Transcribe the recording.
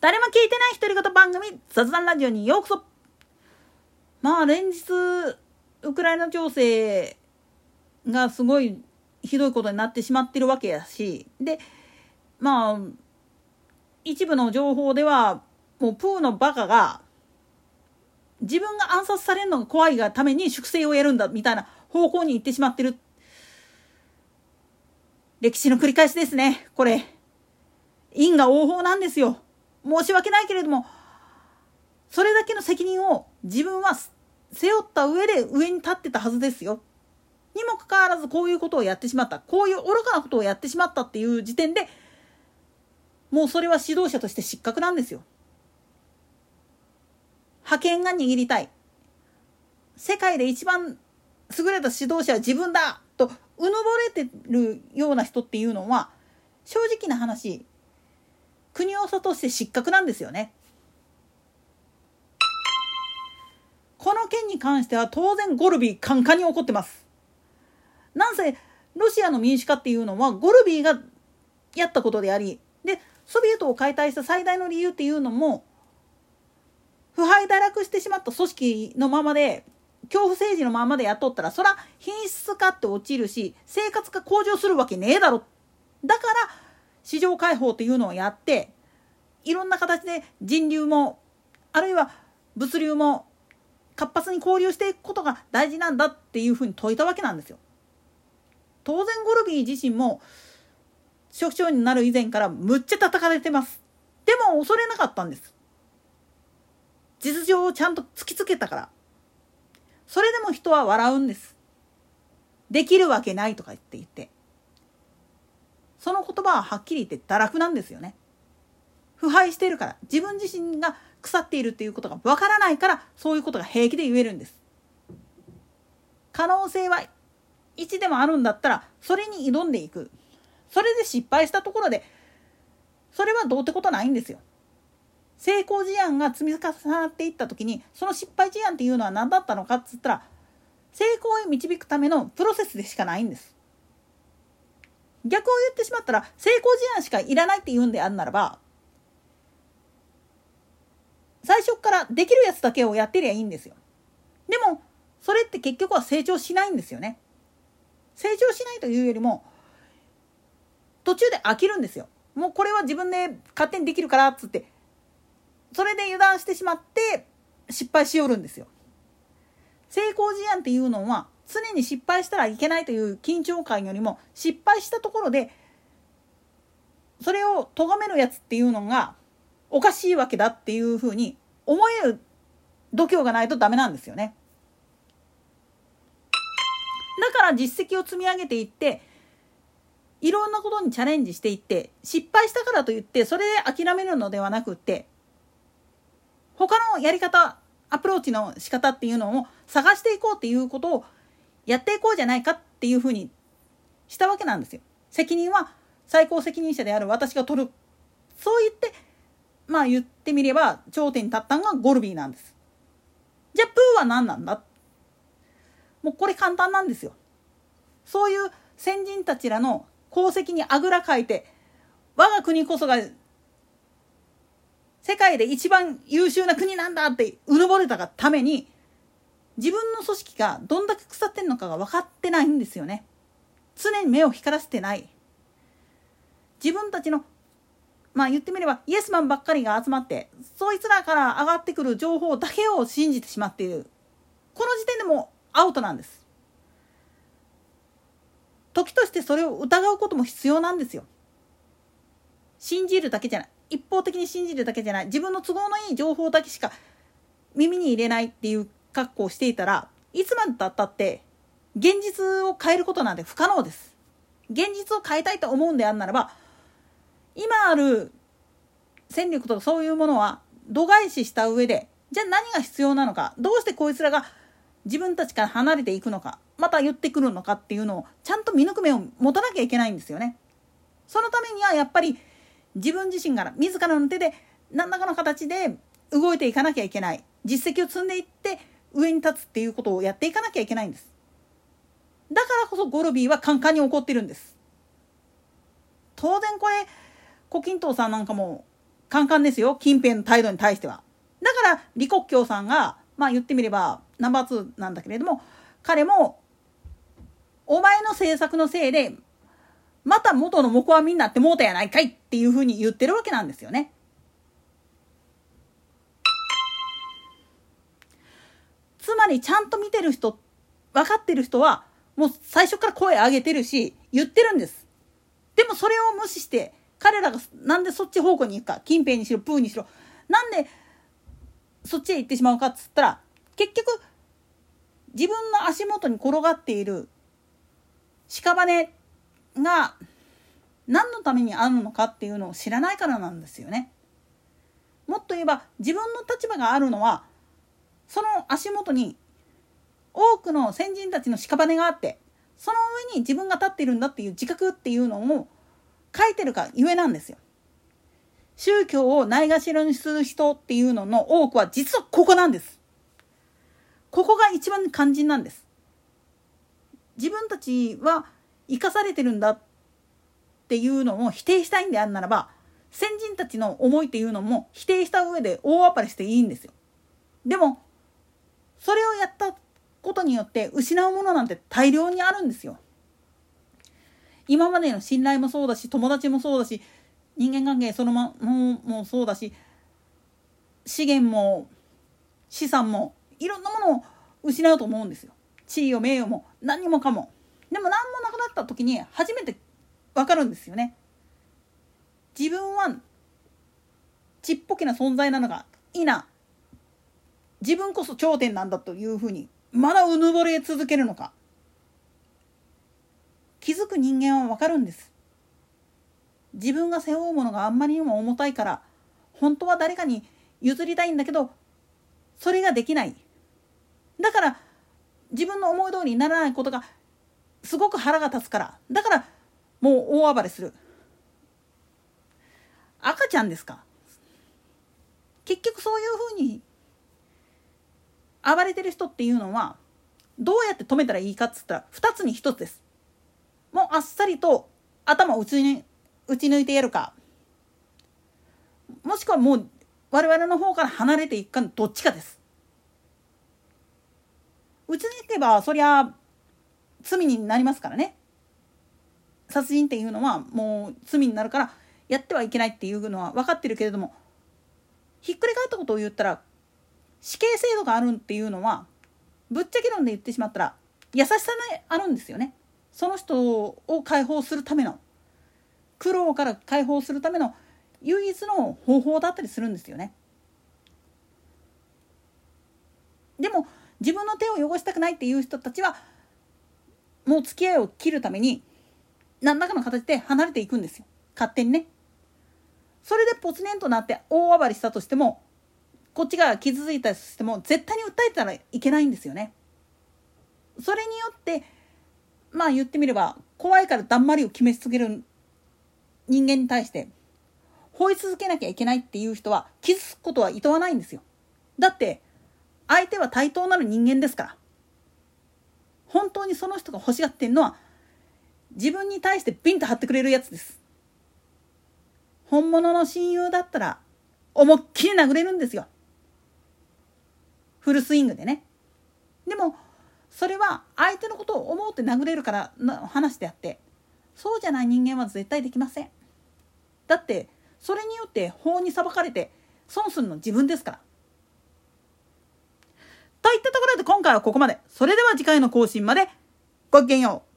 誰も聞いてない独り言番組雑談ラジオにようこそ。まあ連日ウクライナ情勢がすごいひどいことになってしまってるわけやし。でまあ一部の情報ではもうプーのバカが自分が暗殺されるのが怖いがために粛清をやるんだみたいな方向に行ってしまってる。歴史の繰り返しですねこれ。因果応報なんですよ。申し訳ないけれどもそれだけの責任を自分は背負った上で上に立ってたはずですよ。にもかかわらずこういうことをやってしまったこういう愚かなことをやってしまったっていう時点でもうそれは指導者として失格なんですよ。覇権が握りたい世界で一番優れた指導者は自分だとうぬぼれてるような人っていうのは正直な話国をとして失格なんですよね。この件に関しては当然ゴルビーカンカンに怒ってます。なんせロシアの民主化っていうのはゴルビーがやったことでありでソビエトを解体した最大の理由っていうのも腐敗堕落してしまった組織のままで恐怖政治のままでやっとったらそら品質化って落ちるし生活が向上するわけねえだろだから市場開放っていうのをやっていろんな形で人流もあるいは物流も活発に交流していくことが大事なんだっていうふうに説いたわけなんですよ。当然ゴルビー自身も職長になる以前からむっちゃ叩かれてます。でも恐れなかったんです。実情をちゃんと突きつけたから。それでも人は笑うんです。できるわけないとか言って言って。その言葉ははっきり言って堕落なんですよね。腐敗してるから自分自身が腐っているっていうことがわからないからそういうことが平気で言えるんです。可能性は1でもあるんだったらそれに挑んでいく。それで失敗したところでそれはどうってことないんですよ。成功事案が積み重なっていった時にその失敗事案っていうのは何だったのかっつったら成功へ導くためのプロセスでしかないんです。逆を言ってしまったら成功事案しかいらないって言うんであるならば最初からできるやつだけをやってりゃいいんですよ。でもそれって結局は成長しないんですよね。成長しないというよりも途中で飽きるんですよ。もうこれは自分で勝手にできるからっつってそれで油断してしまって失敗しよるんですよ。成功事案っていうのは常に失敗したらいけないという緊張感よりも失敗したところでそれを咎めるやつっていうのがおかしいわけだっていうふうに思える度胸がないとダメなんですよね。だから実績を積み上げていっていろんなことにチャレンジしていって失敗したからといってそれで諦めるのではなくって他のやり方アプローチの仕方っていうのを探していこうっていうことをやっていこうじゃないかっていうふうにしたわけなんですよ。責任は最高責任者である私が取る。そう言って、まあ言ってみれば頂点に立ったのがゴルビーなんです。じゃあプーは何なんだ？もうこれ簡単なんですよ。そういう先人たちらの功績にあぐらかいて我が国こそが世界で一番優秀な国なんだってうぬぼれたがために自分の組織がどんだけ腐ってんのかが分かってないんですよね。常に目を光らせてない。自分たちのまあ言ってみればイエスマンばっかりが集まってそいつらから上がってくる情報だけを信じてしまっている。この時点でもアウトなんです。時としてそれを疑うことも必要なんですよ。信じるだけじゃない。一方的に信じるだけじゃない。自分の都合のいい情報だけしか耳に入れないっていう格好をしていたらいつまでたったって現実を変えることなんて不可能です。現実を変えたいと思うんであるならば今ある戦力とかそういうものは度外視した上でじゃあ何が必要なのかどうしてこいつらが自分たちから離れていくのかまた言ってくるのかっていうのをちゃんと見抜く目を持たなきゃいけないんですよね。そのためにはやっぱり自分自身から自らの手で何らかの形で動いていかなきゃいけない実績を積んでいって上に立つっていうことをやっていかなきゃいけないんです。だからこそゴルビーはカンカンに怒ってるんです。当然これ胡錦涛さんなんかもカンカンですよ近辺の態度に対しては。だから李克強さんがまあ言ってみればナンバー2なんだけれども彼もお前の政策のせいでまた元の木阿弥になってもうたやないかいっていうふうに言ってるわけなんですよね。まりちゃんと見てる人分かってる人はもう最初から声上げてるし言ってるんです。でもそれを無視して彼らがなんでそっち方向に行くか近辺にしろプーにしろなんでそっちへ行ってしまうかっつったら結局自分の足元に転がっている屍が何のためにあるのかっていうのを知らないからなんですよね。もっと言えば自分の立場があるのはその足元に多くの先人たちの屍があってその上に自分が立っているんだっていう自覚っていうのを書いてるかゆえなんですよ。宗教をないがしろにする人っていうのの多くは実はここなんです。ここが一番肝心なんです。自分たちは生かされてるんだっていうのを否定したいんであるならば先人たちの思いっていうのも否定した上で大暴れしていいんですよ。でもそれをやったことによって失うものなんて大量にあるんですよ。今までの信頼もそうだし友達もそうだし人間関係そのまももそうだし資源も資産もいろんなものを失うと思うんですよ。地位を名誉も何もかも。でも何もなくなった時に初めて分かるんですよね。自分はちっぽけな存在なのかいいな自分こそ頂点なんだというふうにまだうぬぼれ続けるのか。気づく人間はわかるんです。自分が背負うものがあんまりにも重たいから本当は誰かに譲りたいんだけどそれができない。だから自分の思い通りにならないことがすごく腹が立つから。だからもう大暴れする。赤ちゃんですか？結局そういうふうに暴れてる人っていうのはどうやって止めたらいいかっつったら2つに1つです。もうあっさりと頭を打ち,、ね、打ち抜いてやるかもしくはもう我々の方から離れていくかどっちかです。打ち抜けばそりゃ罪になりますからね。殺人っていうのはもう罪になるからやってはいけないっていうのは分かってるけれどもひっくり返ったことを言ったら死刑制度があるっていうのはぶっちゃけ論で言ってしまったら優しさがあるんですよね。その人を解放するための苦労から解放するための唯一の方法だったりするんですよね。でも自分の手を汚したくないっていう人たちはもう付き合いを切るために何らかの形で離れていくんですよ勝手にね。それでポツネンとなって大暴れしたとしてもこっちが傷ついたとしても絶対に訴えたらいけないんですよね。それによってまあ言ってみれば怖いからだんまりを決め続ける人間に対して吠え続けなきゃいけないっていう人は傷つくことはいとわないんですよ。だって相手は対等なる人間ですから。本当にその人が欲しがってんのは自分に対してピンと張ってくれるやつです。本物の親友だったら思いっきり殴れるんですよ。フルスイングでね。でもそれは相手のことを思って殴れるからの話であってそうじゃない人間は絶対できません。だってそれによって法に裁かれて損するの自分ですから。といったところで今回はここまで。それでは次回の更新までごきげんよう。